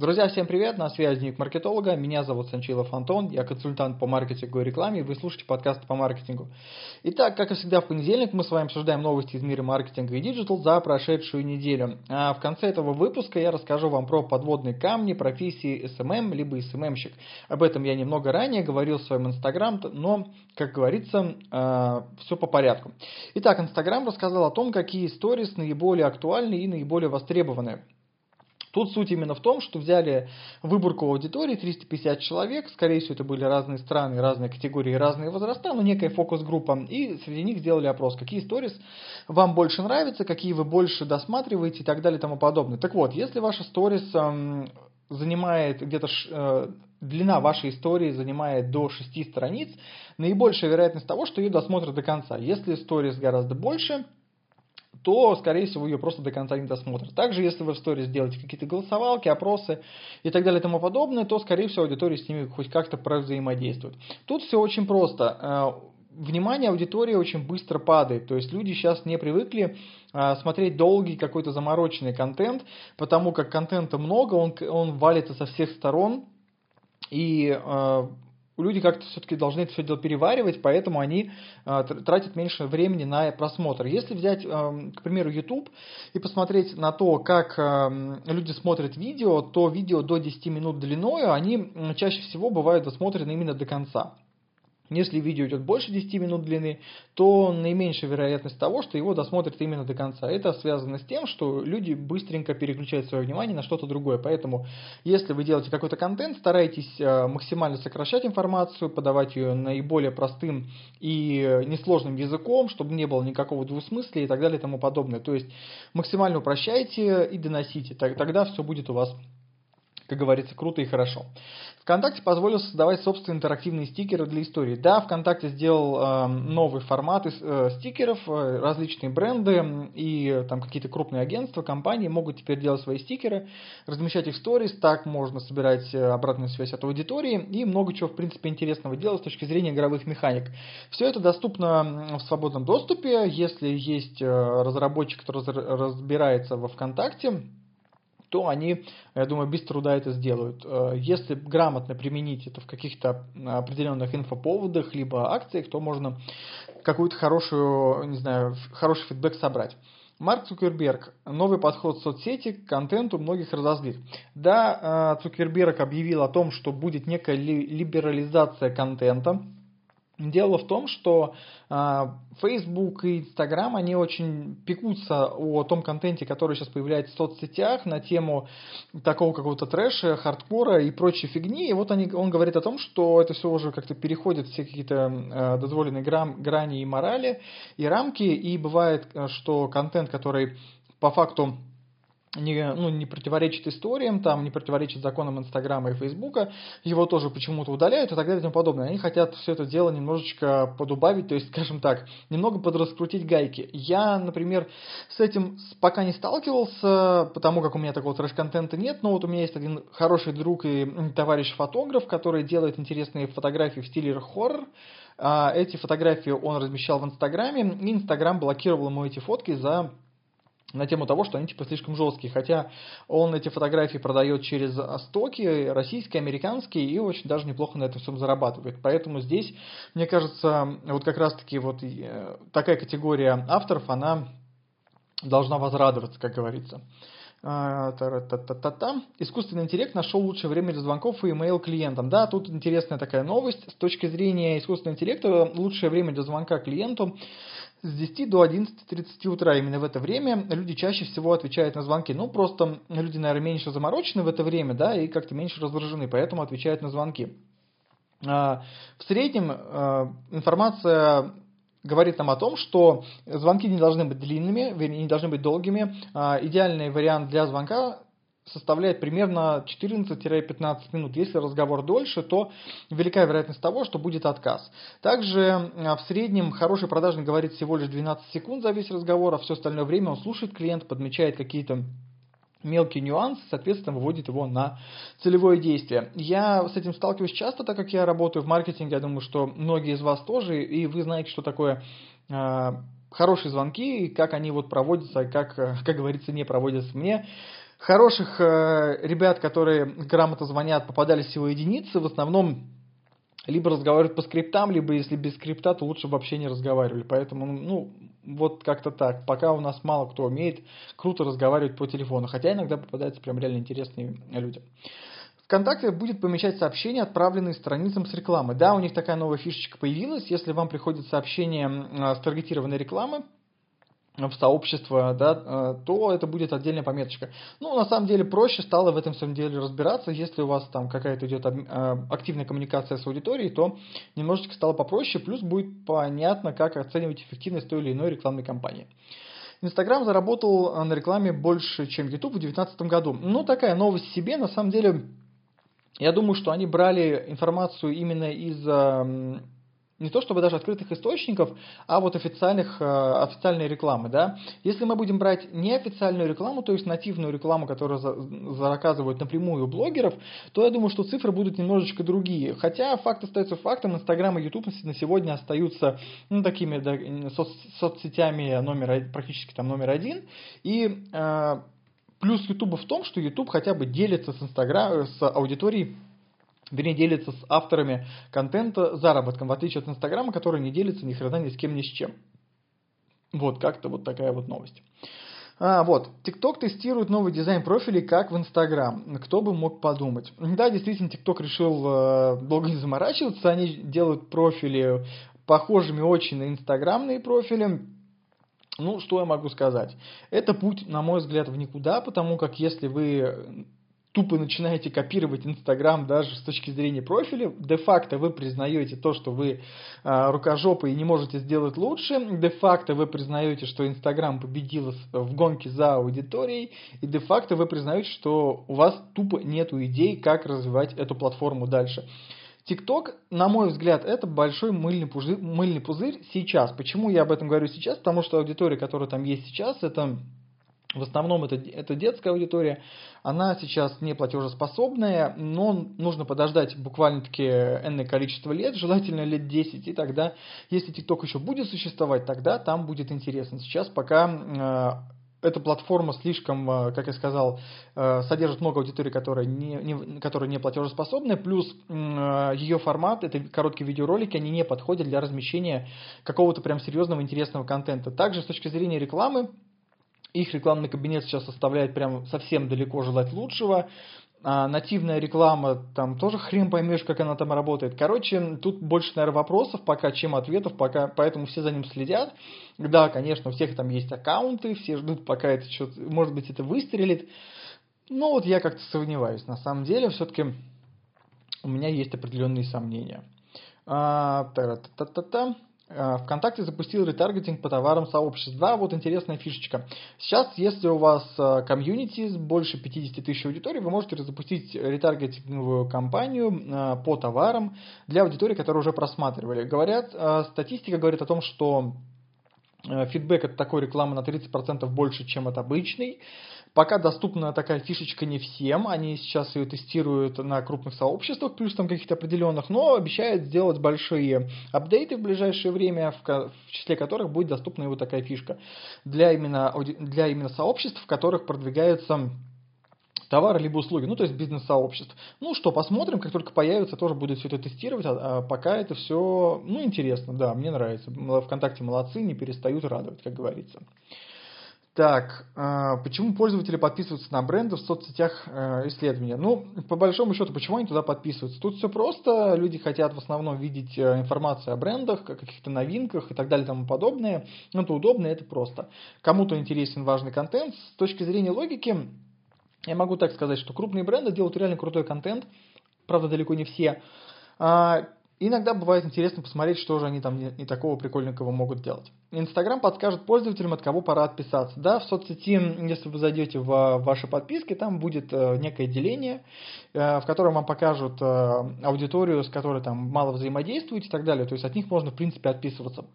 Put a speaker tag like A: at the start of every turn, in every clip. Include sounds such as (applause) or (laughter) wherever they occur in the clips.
A: Друзья, всем привет, на связи Дневник Маркетолога, меня зовут Санчилов Антон, я консультант по маркетингу и рекламе, вы слушаете подкаст по маркетингу. Итак, как и всегда в понедельник, мы с вами обсуждаем новости из мира маркетинга и digital за прошедшую неделю. А в конце этого выпуска я расскажу вам про подводные камни профессии SMM, либо SMM-щик. Об этом я немного ранее говорил в своем инстаграм, но, как говорится, а, все по порядку. Итак, инстаграм рассказал о том, какие stories наиболее актуальны и наиболее востребованы. Тут суть именно в том, что взяли выборку аудитории, 350 человек, скорее всего это были разные страны, разные категории, разные возраста, но некая фокус-группа, и среди них сделали опрос, какие сторис вам больше нравятся, какие вы больше досматриваете и так далее и тому подобное. Так вот, если ваша сторис эм, занимает где-то э, длина вашей истории занимает до 6 страниц, наибольшая вероятность того, что ее досмотрят до конца. Если сторис гораздо больше, то, скорее всего, ее просто до конца не досмотрят. Также, если вы в сторис сделаете какие-то голосовалки, опросы и так далее и тому подобное, то, скорее всего, аудитория с ними хоть как-то взаимодействует. Тут все очень просто. Э, внимание аудитории очень быстро падает. То есть люди сейчас не привыкли э, смотреть долгий какой-то замороченный контент, потому как контента много, он, он валится со всех сторон. И э, люди как-то все-таки должны это все дело переваривать, поэтому они э, тратят меньше времени на просмотр. Если взять, э, к примеру, YouTube и посмотреть на то, как э, люди смотрят видео, то видео до 10 минут длиною, они чаще всего бывают досмотрены именно до конца. Если видео идет больше 10 минут длины, то наименьшая вероятность того, что его досмотрят именно до конца. Это связано с тем, что люди быстренько переключают свое внимание на что-то другое. Поэтому, если вы делаете какой-то контент, старайтесь э, максимально сокращать информацию, подавать ее наиболее простым и несложным языком, чтобы не было никакого двусмыслия и так далее и тому подобное. То есть максимально упрощайте и доносите. Тогда все будет у вас как говорится, круто и хорошо. ВКонтакте позволил создавать собственные интерактивные стикеры для истории. Да, ВКонтакте сделал э, новый формат э, стикеров, э, различные бренды и э, там какие-то крупные агентства, компании могут теперь делать свои стикеры, размещать их в сторис, так можно собирать э, обратную связь от аудитории и много чего, в принципе, интересного делать с точки зрения игровых механик. Все это доступно в свободном доступе, если есть э, разработчик, который разбирается во ВКонтакте, то они, я думаю, без труда это сделают. Э, если грамотно применить это в каких-то определенных инфоповодах, либо акциях, то можно какую-то хорошую, не знаю, хороший фидбэк собрать. Марк Цукерберг. Новый подход в соцсети к контенту многих разозлит. Да, э, Цукерберг объявил о том, что будет некая либерализация контента, Дело в том, что э, Facebook и Instagram, они очень пекутся о том контенте, который сейчас появляется в соцсетях на тему такого какого-то трэша, хардкора и прочей фигни. И вот они, он говорит о том, что это все уже как-то переходит все какие-то э, дозволенные грам, грани и морали, и рамки. И бывает, э, что контент, который по факту не, ну, не противоречит историям, там, не противоречит законам Инстаграма и Фейсбука, его тоже почему-то удаляют и так далее и тому подобное. Они хотят все это дело немножечко подубавить, то есть, скажем так, немного подраскрутить гайки. Я, например, с этим пока не сталкивался, потому как у меня такого трэш-контента нет, но вот у меня есть один хороший друг и товарищ-фотограф, который делает интересные фотографии в стиле хоррор, а эти фотографии он размещал в Инстаграме, и Инстаграм блокировал ему эти фотки за на тему того, что они типа слишком жесткие. Хотя он эти фотографии продает через стоки, российские, американские, и очень даже неплохо на этом всем зарабатывает. Поэтому здесь, мне кажется, вот как раз-таки вот э, такая категория авторов, она должна возрадоваться, как говорится. А, Та-та-та-та-та. Искусственный интеллект нашел лучшее время для звонков и email клиентам. Да, тут интересная такая новость. С точки зрения искусственного интеллекта, лучшее время для звонка клиенту с 10 до 11.30 утра. Именно в это время люди чаще всего отвечают на звонки. Ну, просто люди, наверное, меньше заморочены в это время, да, и как-то меньше раздражены, поэтому отвечают на звонки. А, в среднем а, информация говорит нам о том, что звонки не должны быть длинными, не должны быть долгими. А, идеальный вариант для звонка составляет примерно 14-15 минут. Если разговор дольше, то велика вероятность того, что будет отказ. Также в среднем хороший продажник говорит всего лишь 12 секунд за весь разговор, а все остальное время он слушает клиента, подмечает какие-то мелкие нюансы, соответственно, выводит его на целевое действие. Я с этим сталкиваюсь часто, так как я работаю в маркетинге, я думаю, что многие из вас тоже, и вы знаете, что такое хорошие звонки, и как они вот проводятся, как, как говорится, не проводятся мне хороших э, ребят, которые грамотно звонят, попадались всего единицы. В основном либо разговаривают по скриптам, либо если без скрипта, то лучше вообще не разговаривали. Поэтому, ну, вот как-то так. Пока у нас мало кто умеет круто разговаривать по телефону. Хотя иногда попадаются прям реально интересные люди. ВКонтакте будет помещать сообщения, отправленные страницам с рекламой. Да, у них такая новая фишечка появилась. Если вам приходит сообщение с таргетированной рекламы, в сообщество, да, э, то это будет отдельная пометочка. Ну, на самом деле, проще стало в этом самом деле разбираться. Если у вас там какая-то идет э, активная коммуникация с аудиторией, то немножечко стало попроще, плюс будет понятно, как оценивать эффективность той или иной рекламной кампании. Инстаграм заработал на рекламе больше, чем YouTube в 2019 году. Ну, такая новость себе, на самом деле, я думаю, что они брали информацию именно из не то чтобы даже открытых источников, а вот официальных, э, официальной рекламы. Да? Если мы будем брать неофициальную рекламу, то есть нативную рекламу, которую заказывают напрямую у блогеров, то я думаю, что цифры будут немножечко другие. Хотя факт остается фактом, Инстаграм и Ютуб на сегодня остаются ну, такими да, соц, соцсетями номер, практически там номер один. И э, плюс Ютуба в том, что Ютуб хотя бы делится с, Инстаграм, с аудиторией вернее, делится с авторами контента заработком, в отличие от Инстаграма, который не делится ни хрена ни с кем, ни с чем. Вот, как-то вот такая вот новость. А, вот, TikTok тестирует новый дизайн профилей, как в Instagram. Кто бы мог подумать. Да, действительно, TikTok решил э, долго не заморачиваться. Они делают профили похожими очень на инстаграмные профили. Ну, что я могу сказать? Это путь, на мой взгляд, в никуда, потому как если вы тупо начинаете копировать Инстаграм даже с точки зрения профиля, де-факто вы признаете то, что вы э, рукожопы и не можете сделать лучше, де-факто вы признаете, что Инстаграм победил в гонке за аудиторией, и де-факто вы признаете, что у вас тупо нету идей, как развивать эту платформу дальше. ТикТок, на мой взгляд, это большой мыльный пузырь, мыльный пузырь сейчас. Почему я об этом говорю сейчас? Потому что аудитория, которая там есть сейчас, это в основном это, это детская аудитория, она сейчас не платежеспособная, но нужно подождать буквально-таки энное количество лет, желательно лет 10, и тогда, если TikTok еще будет существовать, тогда там будет интересно. Сейчас пока э, эта платформа слишком, э, как я сказал, э, содержит много аудитории, которая не, не, которая не платежеспособная, плюс ее формат, это короткие видеоролики, они не подходят для размещения какого-то прям серьезного интересного контента. Также с точки зрения рекламы, их рекламный кабинет сейчас составляет прям совсем далеко желать лучшего. А нативная реклама, там тоже хрен поймешь, как она там работает. Короче, тут больше, наверное, вопросов пока, чем ответов, пока, поэтому все за ним следят. Да, конечно, у всех там есть аккаунты, все ждут, пока это что-то, может быть, это выстрелит. Но вот я как-то сомневаюсь. На самом деле, все-таки у меня есть определенные сомнения. А, та-та-та-та-та. Э, ВКонтакте запустил ретаргетинг по товарам сообществ. Да, вот интересная фишечка. Сейчас, если у вас э, комьюнити с больше 50 тысяч аудиторий, вы можете запустить ретаргетинговую кампанию э, по товарам для аудитории, которую уже просматривали. Говорят, статистика говорит о том, что фидбэк от такой рекламы на 30% больше, чем от обычной. Пока доступна такая фишечка не всем, они сейчас ее тестируют на крупных сообществах, плюс там каких-то определенных, но обещают сделать большие апдейты в ближайшее время, в, в числе которых будет доступна вот такая фишка для именно, для именно сообществ, в которых продвигаются товары либо услуги, ну то есть бизнес-сообществ. Ну что, посмотрим, как только появится, тоже будет все это тестировать, а, а пока это все, ну интересно, да, мне нравится. Вконтакте молодцы, не перестают радовать, как говорится. Так, а, почему пользователи подписываются на бренды в соцсетях э, исследования? Ну, по большому счету, почему они туда подписываются? Тут все просто, люди хотят в основном видеть э, информацию о брендах, о каких-то новинках и так далее и тому подобное. Ну, это удобно, это просто. Кому-то интересен важный контент. С точки зрения логики, я могу так сказать, что крупные бренды делают реально крутой контент, правда, далеко не все. Иногда бывает интересно посмотреть, что же они там не, не такого прикольненького могут делать. Инстаграм подскажет пользователям, от кого пора отписаться. Да, в соцсети, если вы зайдете в ваши подписки, там будет э, некое деление, э, в котором вам покажут э, аудиторию, с которой там мало взаимодействуете и так далее. То есть от них можно, в принципе, отписываться.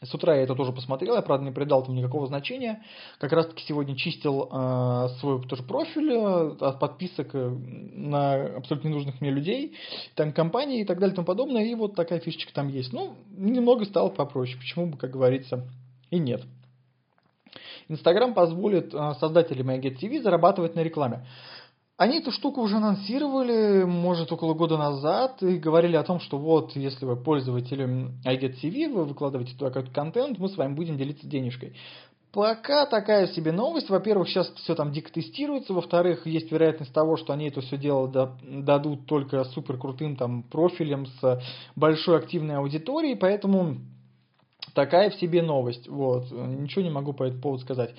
A: С утра я это тоже посмотрел, я, правда, не придал этому никакого значения. Как раз-таки сегодня чистил э, свой тоже профиль э, от подписок э, на абсолютно ненужных мне людей, там компании и так далее и тому подобное. И вот такая фишечка там есть. Ну, немного стало попроще. Почему бы, как говорится, и нет. Инстаграм позволит э, создателям IGTV зарабатывать на рекламе. Они эту штуку уже анонсировали, может, около года назад, и говорили о том, что вот, если вы пользователь IGTV, вы выкладываете туда какой-то контент, мы с вами будем делиться денежкой. Пока такая себе новость. Во-первых, сейчас все там дико тестируется. Во-вторых, есть вероятность того, что они это все дело дадут только супер крутым там профилем с большой активной аудиторией. Поэтому такая в себе новость. Вот. Ничего не могу по этому поводу сказать.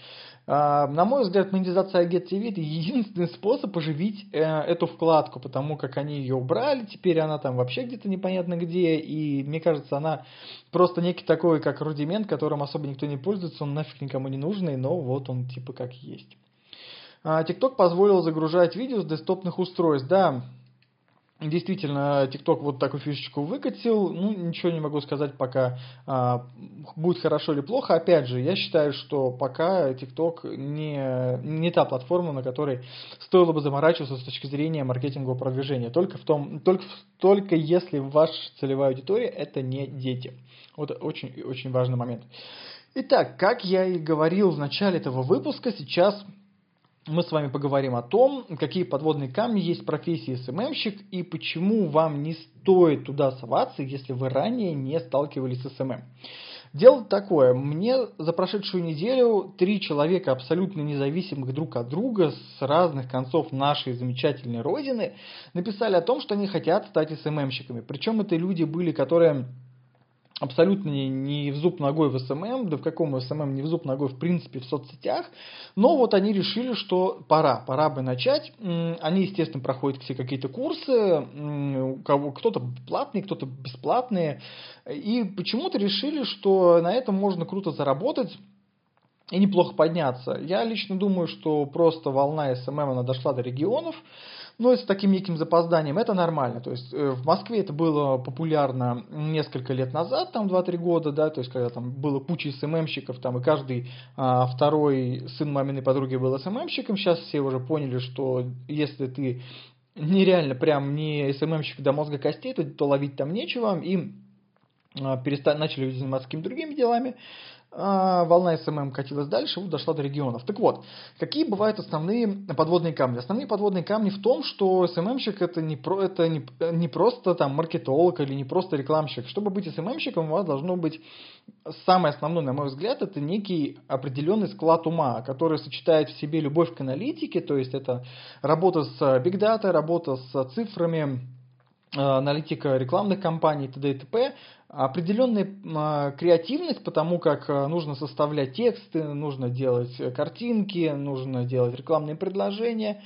A: А, на мой взгляд, монетизация IGTV это единственный способ оживить э, эту вкладку, потому как они ее убрали, теперь она там вообще где-то непонятно где, и мне кажется, она просто некий такой, как рудимент, которым особо никто не пользуется, он нафиг никому не нужный, но вот он типа как есть. TikTok а, позволил загружать видео с десктопных устройств. Да, Действительно, TikTok вот такую фишечку выкатил. Ну, ничего не могу сказать пока, а, будет хорошо или плохо. Опять же, я считаю, что пока TikTok не, не та платформа, на которой стоило бы заморачиваться с точки зрения маркетингового продвижения. Только, в том, только, только если ваша целевая аудитория это не дети. Вот очень, очень важный момент. Итак, как я и говорил в начале этого выпуска, сейчас мы с вами поговорим о том, какие подводные камни есть в профессии SMM-щик и почему вам не стоит туда соваться, если вы ранее не сталкивались с SMM. Дело такое, мне за прошедшую неделю три человека абсолютно независимых друг от друга с разных концов нашей замечательной родины написали о том, что они хотят стать SMM-щиками. Причем это люди были, которые абсолютно не, не в зуб ногой в SMM, да в каком SMM не в зуб ногой в принципе в соцсетях, но вот они решили, что пора, пора бы начать. Они, естественно, проходят все какие-то курсы, кто-то платные, кто-то бесплатные, и почему-то решили, что на этом можно круто заработать, и неплохо подняться. Я лично думаю, что просто волна SMM она дошла до регионов, но с таким неким запозданием это нормально. То есть э, в Москве это было популярно несколько лет назад, там 2-3 года, да, то есть когда там было куча SMM-щиков, там и каждый а, второй сын маминой подруги был SMM-щиком, сейчас все уже поняли, что если ты нереально прям не SMM-щик до мозга костей, то, то ловить там нечего, и а, перестали, начали заниматься какими-то другими делами волна SMM катилась дальше, вот дошла до регионов. Так вот, какие бывают основные подводные камни? Основные подводные камни в том, что SMM-щик это не, про, это не, не просто там маркетолог или не просто рекламщик. Чтобы быть SMM-щиком, у вас должно быть самое основное, на мой взгляд, это некий определенный склад ума, который сочетает в себе любовь к аналитике, то есть это работа с Data, работа с цифрами, аналитика рекламных кампаний т.д. и т.п. Определенная э, креативность, потому как э, нужно составлять тексты, нужно делать картинки, нужно делать рекламные предложения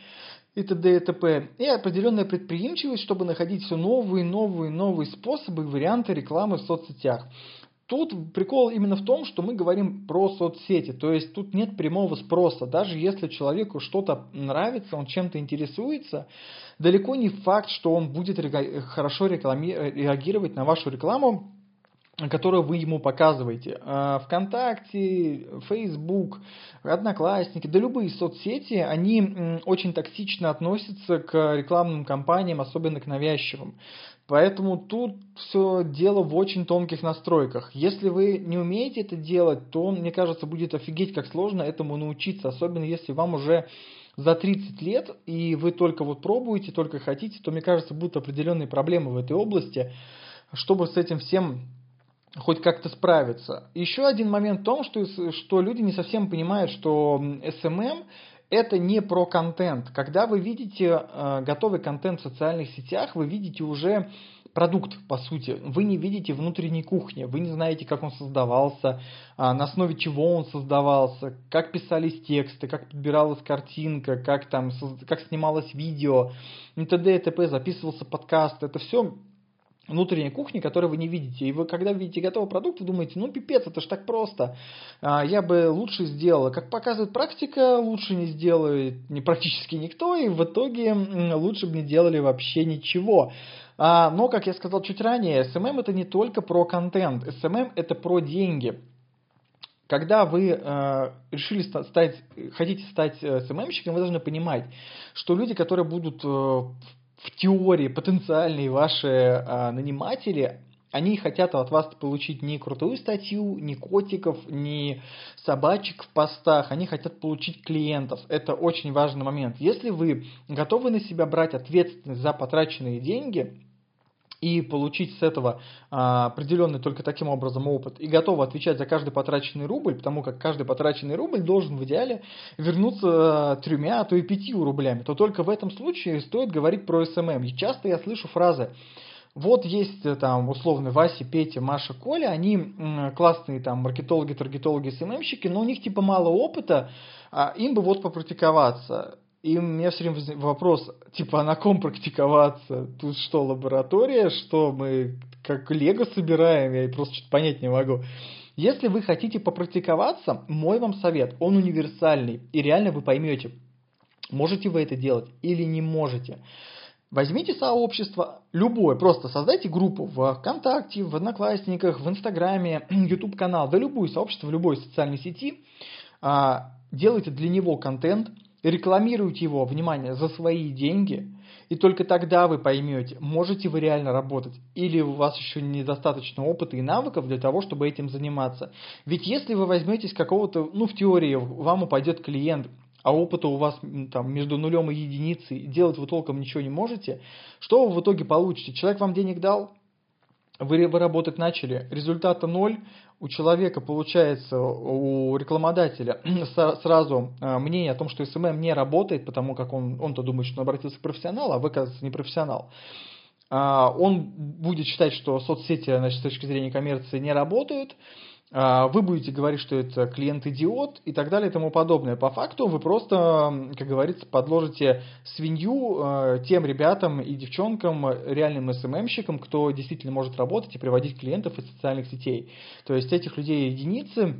A: и т.д. и т.п. И определенная предприимчивость, чтобы находить все новые, новые, новые способы и варианты рекламы в соцсетях. Тут прикол именно в том, что мы говорим про соцсети, то есть тут нет прямого спроса. Даже если человеку что-то нравится, он чем-то интересуется, далеко не факт, что он будет хорошо реклами- реагировать на вашу рекламу, которую вы ему показываете. А, Вконтакте, Facebook, Одноклассники, да любые соцсети, они очень токсично относятся к рекламным кампаниям, особенно к навязчивым. Поэтому тут все дело в очень тонких настройках. Если вы не умеете это делать, то, мне кажется, будет офигеть, как сложно этому научиться, особенно если вам уже за 30 лет, и вы только вот пробуете, только хотите, то, мне кажется, будут определенные проблемы в этой области, чтобы с этим всем хоть как-то справиться. Еще один момент в том, что, что люди не совсем понимают, что SMM это не про контент. Когда вы видите э, готовый контент в социальных сетях, вы видите уже продукт, по сути. Вы не видите внутренней кухни, вы не знаете, как он создавался, а, на основе чего он создавался, как писались тексты, как подбиралась картинка, как там как снималось видео, и т.д. и т.п. записывался подкаст. Это все внутренней кухни, которую вы не видите. И вы, когда видите готовый продукт, вы думаете, ну пипец, это ж так просто. А, я бы лучше сделала. Как показывает практика, лучше не сделает не практически никто, и в итоге лучше бы не делали вообще ничего. А, но, как я сказал чуть ранее, SMM это не только про контент. SMM это про деньги. Когда вы э, решили стать, хотите стать SMM-щиком, вы должны понимать, что люди, которые будут э, в теории потенциальные ваши а, наниматели, Они хотят от вас получить не крутую статью, не котиков, не собачек в постах, они хотят получить клиентов. Это очень важный момент. Если вы готовы на себя брать ответственность за потраченные деньги, и получить с этого а, определенный только таким образом опыт, и готовы отвечать за каждый потраченный рубль, потому как каждый потраченный рубль должен в идеале вернуться а, тремя, а то и пятью рублями, то только в этом случае стоит говорить про SMM. И часто я слышу фразы, вот есть э, там условно Вася, Петя, Маша, Коля, они классные там маркетологи, таргетологи, SMM-щики, но у них типа мало опыта, а им бы вот попрактиковаться. И у меня все время вопрос, типа, а на ком практиковаться? Тут что, лаборатория? Что мы как лего собираем? Я просто что-то понять не могу. Если вы хотите попрактиковаться, мой вам совет, он универсальный. И реально вы поймете, можете вы это делать или не можете. Возьмите сообщество, любое, просто создайте группу в ВКонтакте, в Одноклассниках, в Инстаграме, (clears throat) YouTube канал, да любую сообщество в любой социальной сети, а, делайте для него контент – рекламируйте его, внимание, за свои деньги, и только тогда вы поймете, можете вы реально работать, или у вас еще недостаточно опыта и навыков для того, чтобы этим заниматься. Ведь если вы возьметесь какого-то, ну в теории вам упадет клиент, а опыта у вас там между нулем и единицей, делать вы толком ничего не можете, что вы в итоге получите? Человек вам денег дал, вы, вы работать начали, результата ноль, у человека получается, у рекламодателя (clears throat) сразу э, мнение о том, что SMM не работает, потому как он, он-то думает, что он обратился к профессионалу, а вы, оказывается, не профессионал. А, он будет считать, что соцсети значит, с точки зрения коммерции не работают, вы будете говорить, что это клиент-идиот и так далее и тому подобное. По факту вы просто, как говорится, подложите свинью э, тем ребятам и девчонкам, реальным СММщикам, кто действительно может работать и приводить клиентов из социальных сетей. То есть этих людей единицы,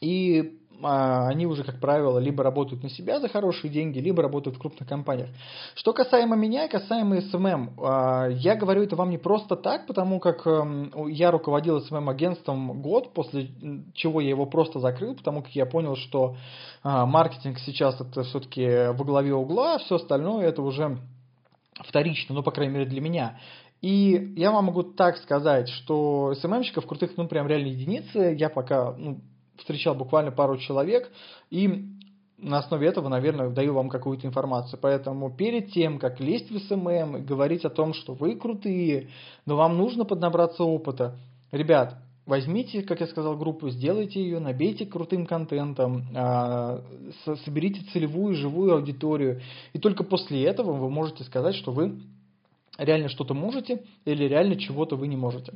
A: и а, они уже, как правило, либо работают на себя за хорошие деньги, либо работают в крупных компаниях. Что касаемо меня касаемо СММ, а, я говорю это вам не просто так, потому как эм, я руководил СММ-агентством год, после чего я его просто закрыл, потому как я понял, что а, маркетинг сейчас это все-таки во главе угла, а все остальное это уже вторично, ну, по крайней мере, для меня. И я вам могу так сказать, что СММщиков крутых, ну, прям реально единицы, я пока, ну, встречал буквально пару человек, и на основе этого, наверное, даю вам какую-то информацию. Поэтому перед тем, как лезть в СММ и говорить о том, что вы крутые, но вам нужно поднабраться опыта, ребят, возьмите, как я сказал, группу, сделайте ее, набейте крутым контентом, а, соберите целевую живую аудиторию, и только после этого вы можете сказать, что вы реально что-то можете или реально чего-то вы не можете.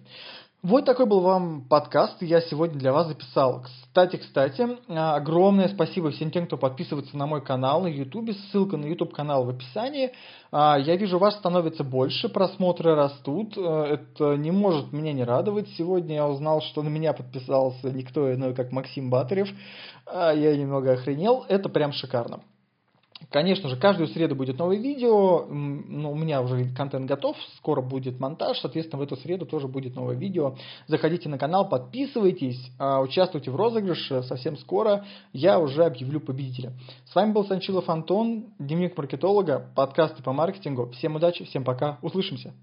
A: Вот такой был вам подкаст, я сегодня для вас записал. Кстати, кстати, огромное спасибо всем тем, кто подписывается на мой канал на YouTube. Ссылка на YouTube канал в описании. А, я вижу, вас становится больше, просмотры растут. Э, это не может меня не радовать. Сегодня я узнал, что на меня подписался никто иной, как Максим Батарев. А, я немного охренел. Это прям шикарно. Конечно же, каждую среду будет новое видео, ну, у меня уже контент готов, скоро будет монтаж, соответственно, в эту среду тоже будет новое видео. Заходите на канал, подписывайтесь, а, участвуйте в розыгрыше, совсем скоро я уже объявлю победителя. С вами был Санчилов Антон, дневник маркетолога, подкасты по маркетингу. Всем удачи, всем пока, услышимся.